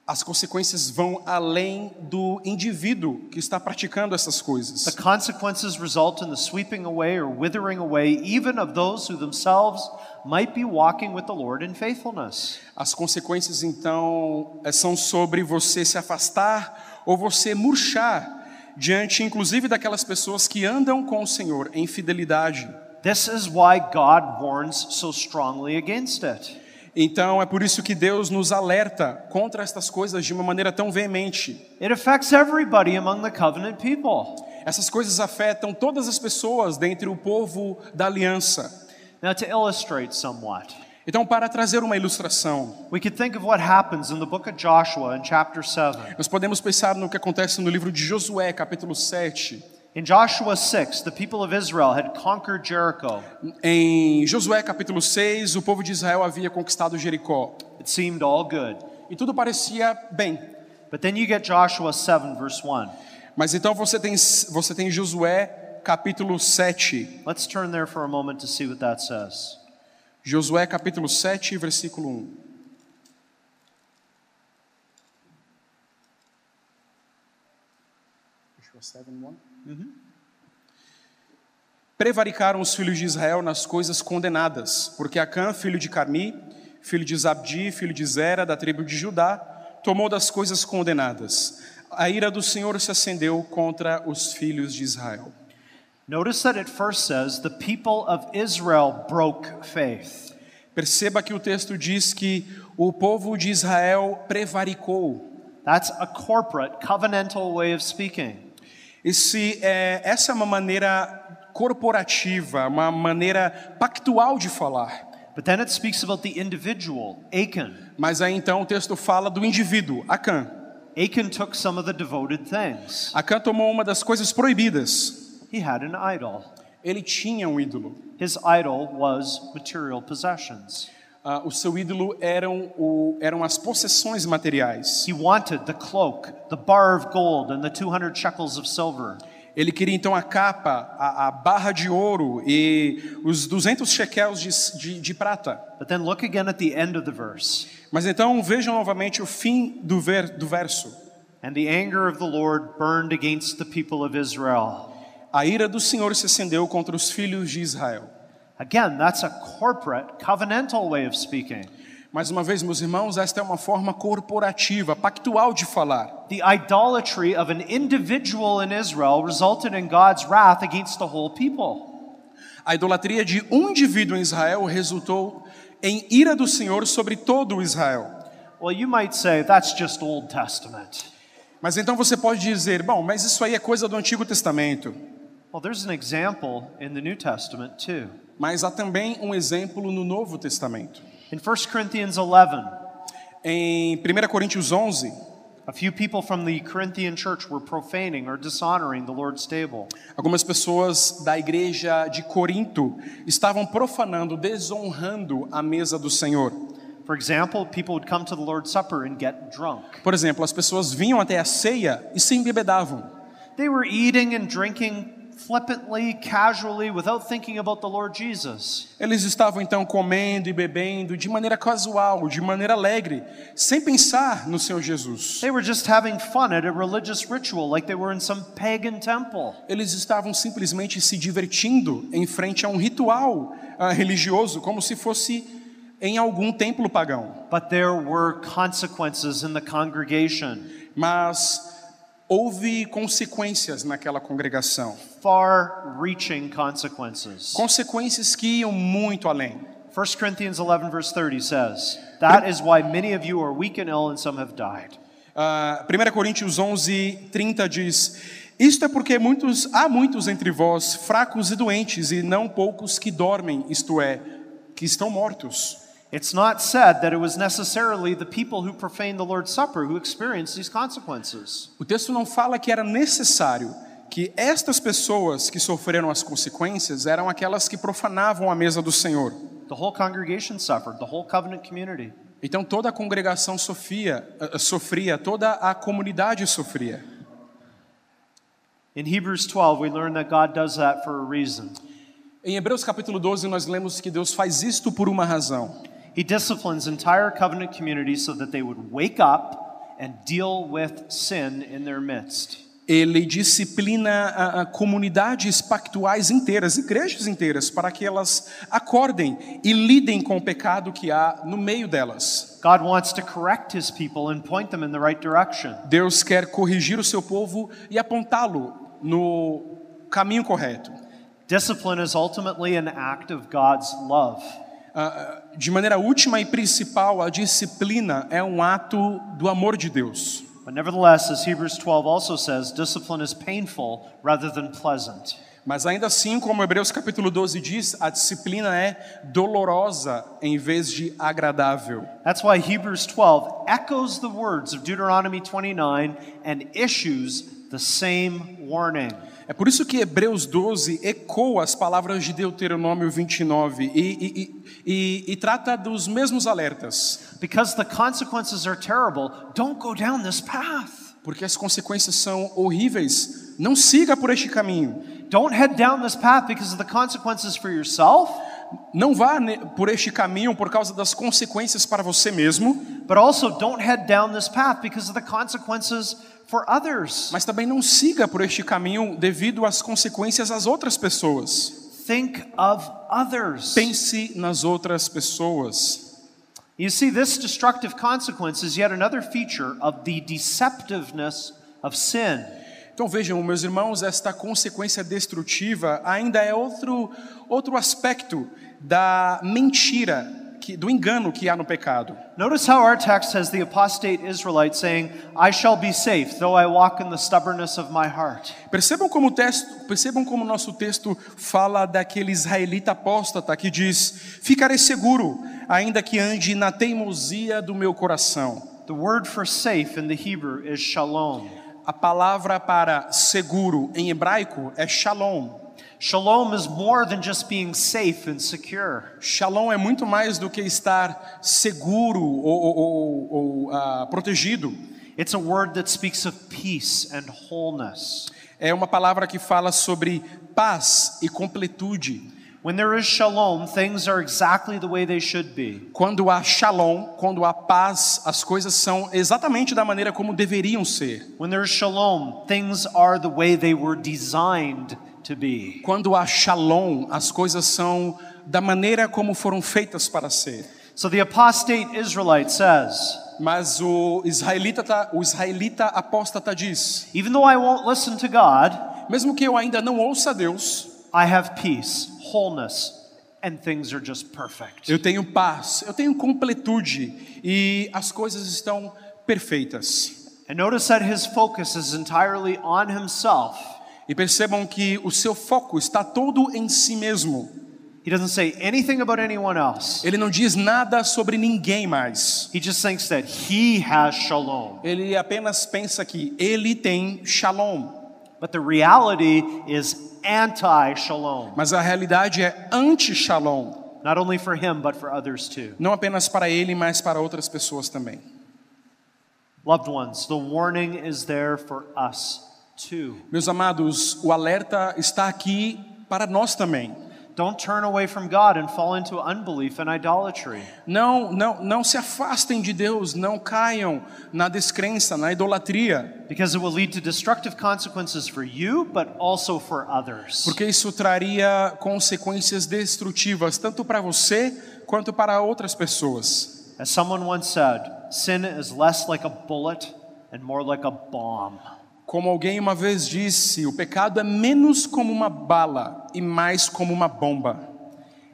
As consequências vão além do indivíduo que está praticando essas The coisas. consequences result in the sweeping away or withering away even of those who themselves might be walking with the Lord in faithfulness. As consequências, então, eh, são sobre você se afastar ou você murchar diante inclusive daquelas pessoas que andam com o Senhor em fidelidade. This is why God warns so strongly against it. Então é por isso que Deus nos alerta contra estas coisas de uma maneira tão veemente. It affects everybody among the covenant people. Essas coisas afetam todas as pessoas dentre o povo da aliança. Now, to illustrate somewhat, Então, para trazer uma ilustração, we could think of what happens in the book of Joshua in chapter 7. nós podemos pensar no que acontece no livro de Josué, capítulo 7. In Joshua 6, the people of Israel had conquered Jericho. Em Josué, capítulo 6, o povo de Israel havia conquistado Jericó. It seemed all good. E tudo parecia bem. But then you get Joshua 7, verse 1. Mas então você tem, você tem Josué, capítulo 7. Let's turn there for a moment to see what that says. Josué, capítulo 7, versículo 1. Prevaricaram os filhos de Israel nas coisas condenadas, porque Acã, filho de Carmi, filho de Zabdi, filho de Zera, da tribo de Judá, tomou das coisas condenadas. A ira do Senhor se acendeu contra os filhos de Israel. Notice that it first says the people of Israel broke faith. Perceba que o texto diz que o povo de Israel prevaricou. That's a corporate, covenantal way of speaking. Esse, é, essa é uma maneira corporativa, uma maneira pactual de falar. But then it speaks about the individual, Achan. Mas aí então o texto fala do indivíduo, Acã. Achan took some of the devoted things. Acã tomou uma das coisas proibidas. He had an idol. Ele tinha um ídolo. His idol was material possessions. Ah, o seu ídolo eram, o, eram as possessões materiais. He wanted the cloak, the bar of gold, and the 200 shekels of silver. Ele queria então a capa, a, a barra de ouro e os 200 shekels de, de, de prata. But then look again at the end of the verse. Mas então vejam novamente o fim do, ver, do verso. And the anger of the Lord burned against the people of Israel. A ira do Senhor se acendeu contra os filhos de Israel. Again, that's a corporate, covenantal way of speaking. Mais uma vez, meus irmãos, esta é uma forma corporativa, pactual de falar. The idolatry of an individual in Israel resulted in God's wrath against the whole people. A idolatria de um indivíduo em Israel resultou em ira do Senhor sobre todo Israel. Well, you might say that's just Old Testament. Mas então você pode dizer, bom, mas isso aí é coisa do Antigo Testamento. Well, there's an example in the New Testament too. Mas há também um exemplo no Novo Testamento. In 1 Corinthians 11, Em 1 Coríntios 11, a few people from the Corinthian church were profaning or dishonoring the Lord's table. algumas pessoas da igreja de Corinto estavam profanando, desonrando a mesa do Senhor. For example, people would come to the Lord's Supper and get drunk. Por exemplo, as pessoas vinham até a ceia e se embebedavam. They were eating and drinking flippantly, casually, without thinking about the Lord Jesus. Eles estavam então comendo e bebendo de maneira casual, de maneira alegre, sem pensar no Senhor Jesus. They were just having fun at a religious ritual like they were in some pagan temple. Eles estavam simplesmente se divertindo em frente a um ritual ah, religioso, como se fosse em algum templo pagão. But there were consequences in the congregation, Mas houve consequências naquela congregação, far reaching consequences. consequências que iam muito além. 1 Corinthians 11, verse 30 says, That is why many of you are weak and ill, and some have died. Ah, 1 Coríntios 11, 30 diz: Isto é porque muitos, há muitos entre vós fracos e doentes, e não poucos que dormem, isto é, que estão mortos. It's not said that it was necessarily the people who profaned the Lord's Supper who experienced these consequences. O texto não fala que era necessário que estas pessoas que sofreram as consequências eram aquelas que profanavam a mesa do Senhor. The whole congregation suffered, the whole covenant community. Então toda a congregação sofria, eh, sofria, toda a comunidade sofria. In Hebrews 12, we learn that God does that for a reason. Em Hebreus capítulo 12 nós lemos que Deus faz isto por uma razão. He disciplines entire covenant communities so that they would wake up and deal with sin in their midst. ele disciplina a, a comunidades pactuais inteiras, igrejas inteiras, para que elas acordem e lidem com o pecado que há no meio delas. God wants to correct his people and point them in the right direction. Deus quer corrigir o seu povo e apontá-lo no caminho correto. Discipline is ultimately an act of God's love. Ah, de maneira última e principal, a disciplina é um ato do amor de Deus. But nevertheless, as Hebrews 12 also says, discipline is painful rather than pleasant. Mas ainda assim, como Hebreus capítulo 12 diz, a disciplina é dolorosa em vez de agradável. That's why Hebrews 12 echoes the words of Deuteronomy 29 and issues the same warning. É por isso que Hebreus 12 ecoa as palavras de Deuteronômio 29 e, e, e, e, trata dos mesmos alertas, Because the consequences are terrible, don't go down this path. porque as consequências são horríveis. Não siga por este caminho. Don't head down this path because of the consequences for yourself, Não vá por este caminho por causa das consequências para você mesmo, but also don't head down this path because of the consequences for others. mas também não siga por este caminho devido às consequências às outras pessoas. Think of others. Pense nas outras pessoas. You see, this destructive consequence is yet another feature of the deceptiveness of sin. Então vejam, meus irmãos, esta consequência destrutiva ainda é outro, outro aspecto da mentira, que, do engano que há no pecado. Notice how our text has the apostate Israelite saying, I shall be safe, though I walk in the stubbornness of my heart. Percebam como o texto, percebam como nosso texto fala daquele israelita apóstata que diz: Ficarei seguro, ainda que ande na teimosia do meu coração. The word for safe in the Hebrew is shalom. A palavra para seguro em hebraico é shalom. Shalom is more than just being safe and secure. Shalom é muito mais do que estar seguro ou, ou- ou- ah, protegido. It's a word that speaks of peace and wholeness. É uma palavra que fala sobre paz e completude. When there is shalom, things are exactly the way they should be. Quando há shalom, quando há paz, as coisas são exatamente da maneira como deveriam ser. When there is shalom, things are the way they were designed. Quando há shalom, as coisas são da maneira como foram feitas para ser. So the apostate Israelite says, Mas o israelita, tá- o israelita apóstata diz: Even though I won't listen to God, mesmo que eu ainda não ouça Deus, I have peace, wholeness, and things are just perfect. eu tenho paz, eu tenho completude e as coisas estão perfeitas. And notice that his focus is entirely on himself. E percebam que o seu foco está todo em si mesmo. He doesn't say anything about anyone else. Ele não diz nada sobre ninguém mais. He just thinks that he has shalom. Ele apenas pensa que ele tem shalom. But the reality is anti shalom, Mas a realidade é anti-shalom. not only for him, but for others too. Não apenas para ele, mas para outras pessoas também. Loved ones, the warning is there for us. Meus amados, o alerta está aqui para nós também. Don't turn away from God and fall into unbelief and idolatry. Não, não, não se afastem de Deus, não caiam na descrença, na idolatria, Because it will lead to destructive consequences for you, but also for others. porque isso traria consequências destrutivas tanto para você quanto para outras pessoas. As someone once said, sin is less like a bullet and more like a bomb. Como alguém uma vez disse, o pecado é menos como uma bala e mais como uma bomba.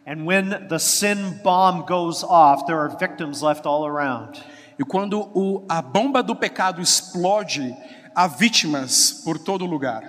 And when the sin bomb goes off, there are victims left all around. E quando o, a bomba do pecado explode, há vítimas por todo lugar.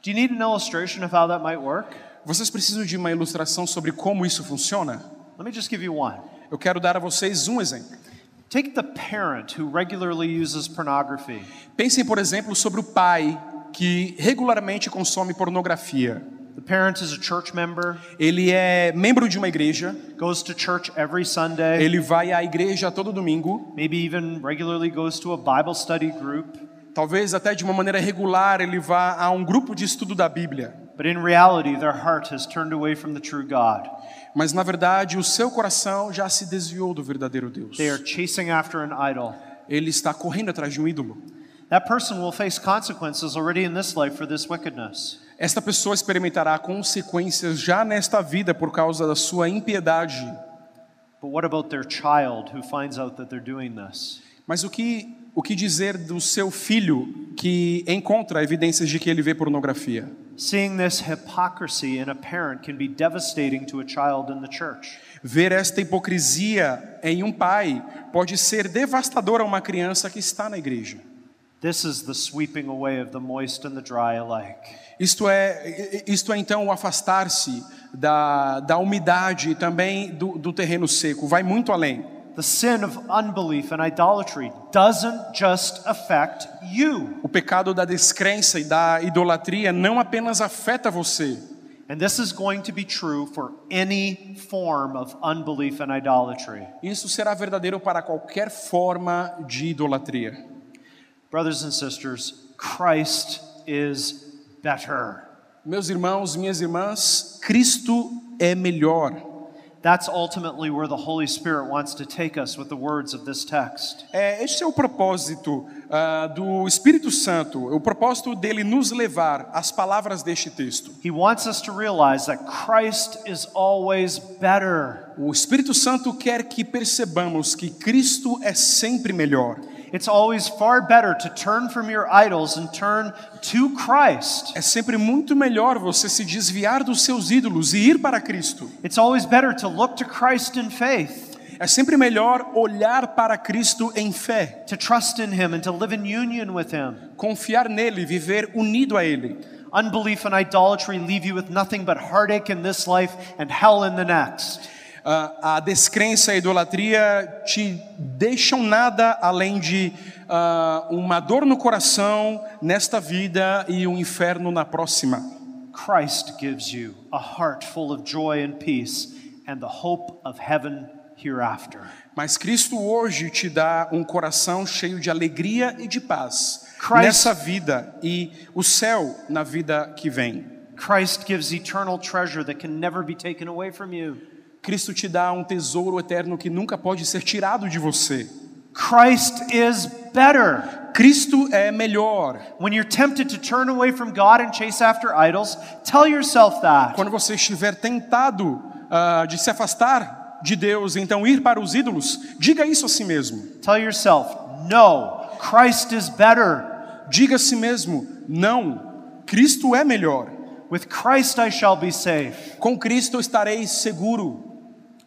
Do you need an illustration of how that might work? Vocês precisam de uma ilustração sobre como isso funciona? Let me just give you one. Eu quero dar a vocês um exemplo. Take the parent who regularly uses pornography. Pensem, por exemplo, sobre o pai que regularmente consome pornografia. The parent is a church member, Ele é membro de uma igreja, goes to church every Sunday, ele vai à igreja todo domingo, maybe even regularly goes to a Bible study group. talvez até de uma maneira regular ele vá a um grupo de estudo da Bíblia. But in reality, their heart has turned away from the true God. Mas na verdade, o seu coração já se desviou do verdadeiro Deus. They are chasing after an idol. Ele está correndo atrás de um ídolo. that person will face consequences already in this life for this wickedness. Esta pessoa experimentará consequências já nesta vida por causa da sua impiedade. But what about their child who finds out that they're doing this? Mas o que, o que dizer do seu filho que encontra evidências de que ele vê pornografia? Seeing this hypocrisy in a parent can be devastating to a child in the church. Ver esta hipocrisia em um pai pode ser devastador a uma criança que está na igreja. This is the sweeping away of the moist and the dry alike. Isto é, isto é então o afastar-se da, da umidade e também do, do terreno seco, vai muito além. The sin of unbelief and idolatry doesn't just affect you. O pecado da descrença e da idolatria não apenas afeta você, And this is going to be true for any form of unbelief and idolatry. isso será verdadeiro para qualquer forma de idolatria. Brothers and sisters, Christ is better. Meus irmãos, minhas irmãs, Cristo é melhor. That's ultimately where the Holy Spirit wants to take us with the words of this text. É, este é o propósito ah, do Espírito Santo, o propósito dele nos levar às palavras deste texto. He wants us to realize that Christ is always better. O Espírito Santo quer que percebamos que Cristo é sempre melhor. It's always far better to turn from your idols and turn to Christ. É sempre muito melhor você se desviar dos seus ídolos e ir para Cristo. It's always better to look to Christ in faith, É sempre melhor olhar para Cristo em fé, to trust in Him, and to live in union with Him. confiar nele, viver unido a ele. Unbelief and idolatry leave you with nothing but heartache in this life and hell in the next. A descrença e a idolatria te deixam nada além de ah, uma dor no coração nesta vida e um inferno na próxima. Christ gives you a heart full of joy and peace and the hope of heaven hereafter. Mas Cristo hoje te dá um coração cheio de alegria e de paz Christ- nessa vida e o céu na vida que vem. Christ gives eternal treasure that can never be taken away from you. Cristo te dá um tesouro eterno que nunca pode ser tirado de você. Christ is better. Cristo é melhor. When you're tempted to turn away from God and chase after idols, tell yourself that. Quando você estiver tentado ah, de se afastar de Deus, então ir para os ídolos, diga isso a si mesmo. Tell yourself, no, Christ is better. Diga a si mesmo: não, Cristo é melhor. With Christ I shall be safe. Com Cristo estarei seguro.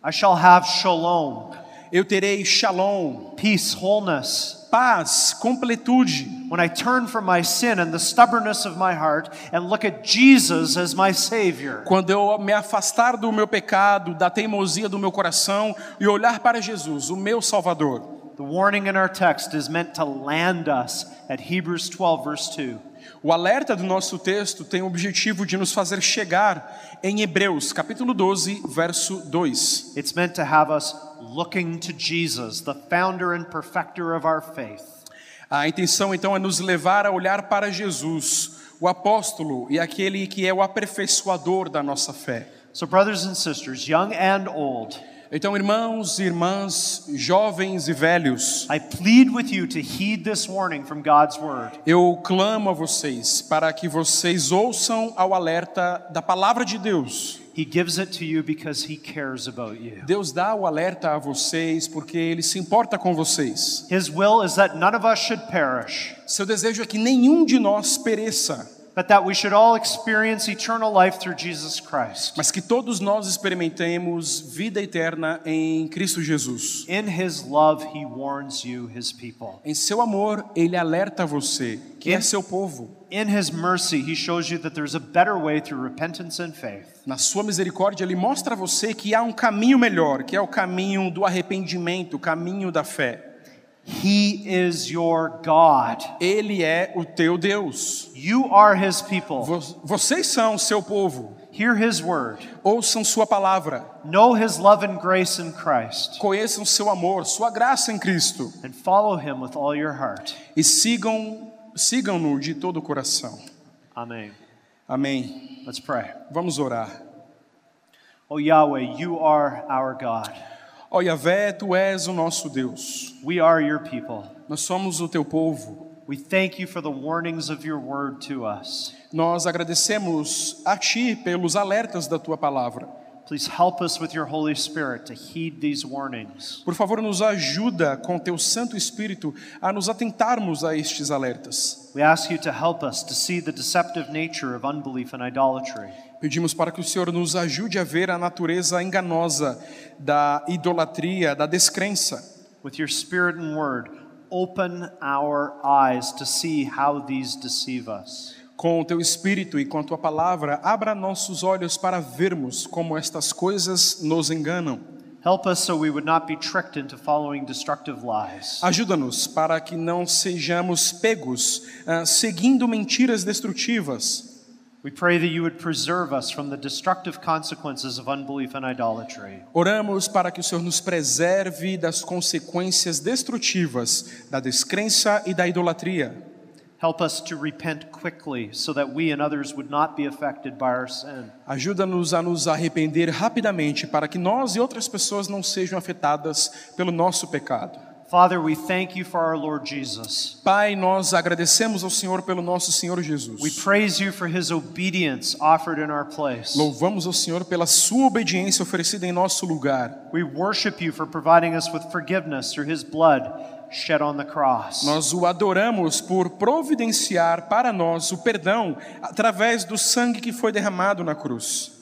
I shall have shalom, Eu terei shalom, peace, wholeness. paz, completude. When I turn from my sin and the stubbornness of my heart and look at Jesus as my Savior. Quando eu me afastar do meu pecado, da teimosia do meu coração e olhar para Jesus, o meu Salvador. The warning in our text is meant to land us at Hebrews 12, verse 2. O alerta do nosso texto tem o objetivo de nos fazer chegar em Hebreus, capítulo 12, verso 2. It's meant to have us looking to Jesus, the founder and perfecter of our faith. A intenção então é nos levar a olhar para Jesus, o apóstolo e aquele que é o aperfeiçoador da nossa fé. So, brothers and sisters, young and old, Então, irmãos e irmãs, jovens e velhos, I plead with you to heed this warning from God's word. eu clamo a vocês para que vocês ouçam ao alerta da palavra de Deus. He gives it to you because he cares about you. Deus dá o alerta a vocês porque ele se importa com vocês. His will is that none of us should perish, Seu desejo é que nenhum de nós pereça, but that we should all experience eternal life through Jesus Christ. mas que todos nós experimentemos vida eterna em Cristo Jesus. In his love, he warns you, his people. Em seu amor, ele alerta você, que é seu povo. In his mercy, he shows you that there's a better way through repentance and faith. Na sua misericórdia, ele mostra a você que há um caminho melhor, que é o caminho do arrependimento, o caminho da fé. He is your God. Ele é o teu Deus. You are his people. Vo- Vocês são seu povo. Hear his word. Ouçam sua palavra. Know his love and grace in Christ. Conheçam seu amor, sua graça em Cristo. And follow him with all your heart. E sigam, sigam-no de todo o coração. Amen. Amém. Let's pray. Vamos orar. Oh Yahweh, you are our God. Ó Yahvé, tu és o nosso Deus. We are your people. Nós somos o teu povo. We thank you for the warnings of your word to us. Nós agradecemos a Ti pelos alertas da Tua palavra. Please help us with your Holy Spirit to heed these warnings. Por favor, nos ajuda com Teu Santo Espírito a nos atentarmos a estes alertas. We ask you to help us to see the deceptive nature of unbelief and idolatry. Pedimos para que o Senhor nos ajude a ver a natureza enganosa da idolatria, da descrença. With your Spirit and word, open our eyes to see how these deceive us. Com o teu espírito e com a tua palavra, abra nossos olhos para vermos como estas coisas nos enganam. Help us so we would not be tricked into following destructive lies. Ajuda-nos para que não sejamos pegos ah, seguindo mentiras destrutivas. We pray that you would preserve us from the destructive consequences of unbelief and idolatry. Oramos para que o Senhor nos preserve das consequências destrutivas da descrença e da idolatria. Help us to repent quickly so that we and others would not be affected by our sin. Ajuda-nos a nos arrepender rapidamente para que nós e outras pessoas não sejam afetadas pelo nosso pecado. Father, we thank you for our Lord Jesus. Pai, nós agradecemos ao Senhor pelo nosso Senhor We Jesus. praise you for his obedience offered in our place. Louvamos ao Senhor pela sua obediência oferecida em nosso lugar. We worship you for providing us with forgiveness through his blood shed on the cross. Nós o adoramos por providenciar para nós o perdão através do sangue que foi derramado na cruz.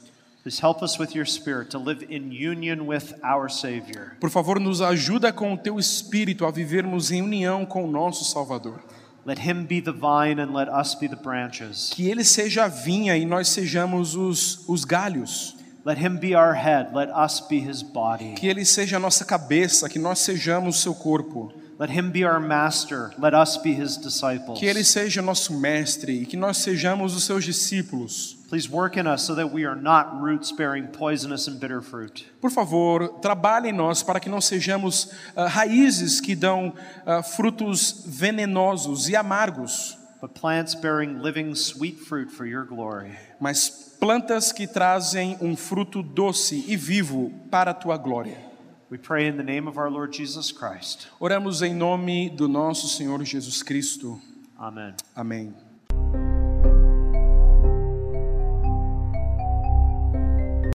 Por favor, nos ajuda com o teu espírito a vivermos em união com o nosso Salvador. Let him be the vine and let us be the branches. Que ele seja a vinha e nós sejamos os, os galhos. Let him be our head, let us be his body. Que ele seja a nossa cabeça, que nós sejamos o seu corpo. Let him be our master, let us be his disciples. Que ele seja nosso mestre e que nós sejamos os seus discípulos. Please work in us so that we are not roots bearing poisonous and bitter fruit. Por favor, trabalhe em nós para que não sejamos ah, raízes que dão ah, frutos venenosos e amargos, but plants bearing living sweet fruit for your glory. mas plantas que trazem um fruto doce e vivo para a tua glória. We pray in the name of our Lord Jesus Christ. Oramos em nome do nosso Senhor Jesus Cristo. Amen. Amém.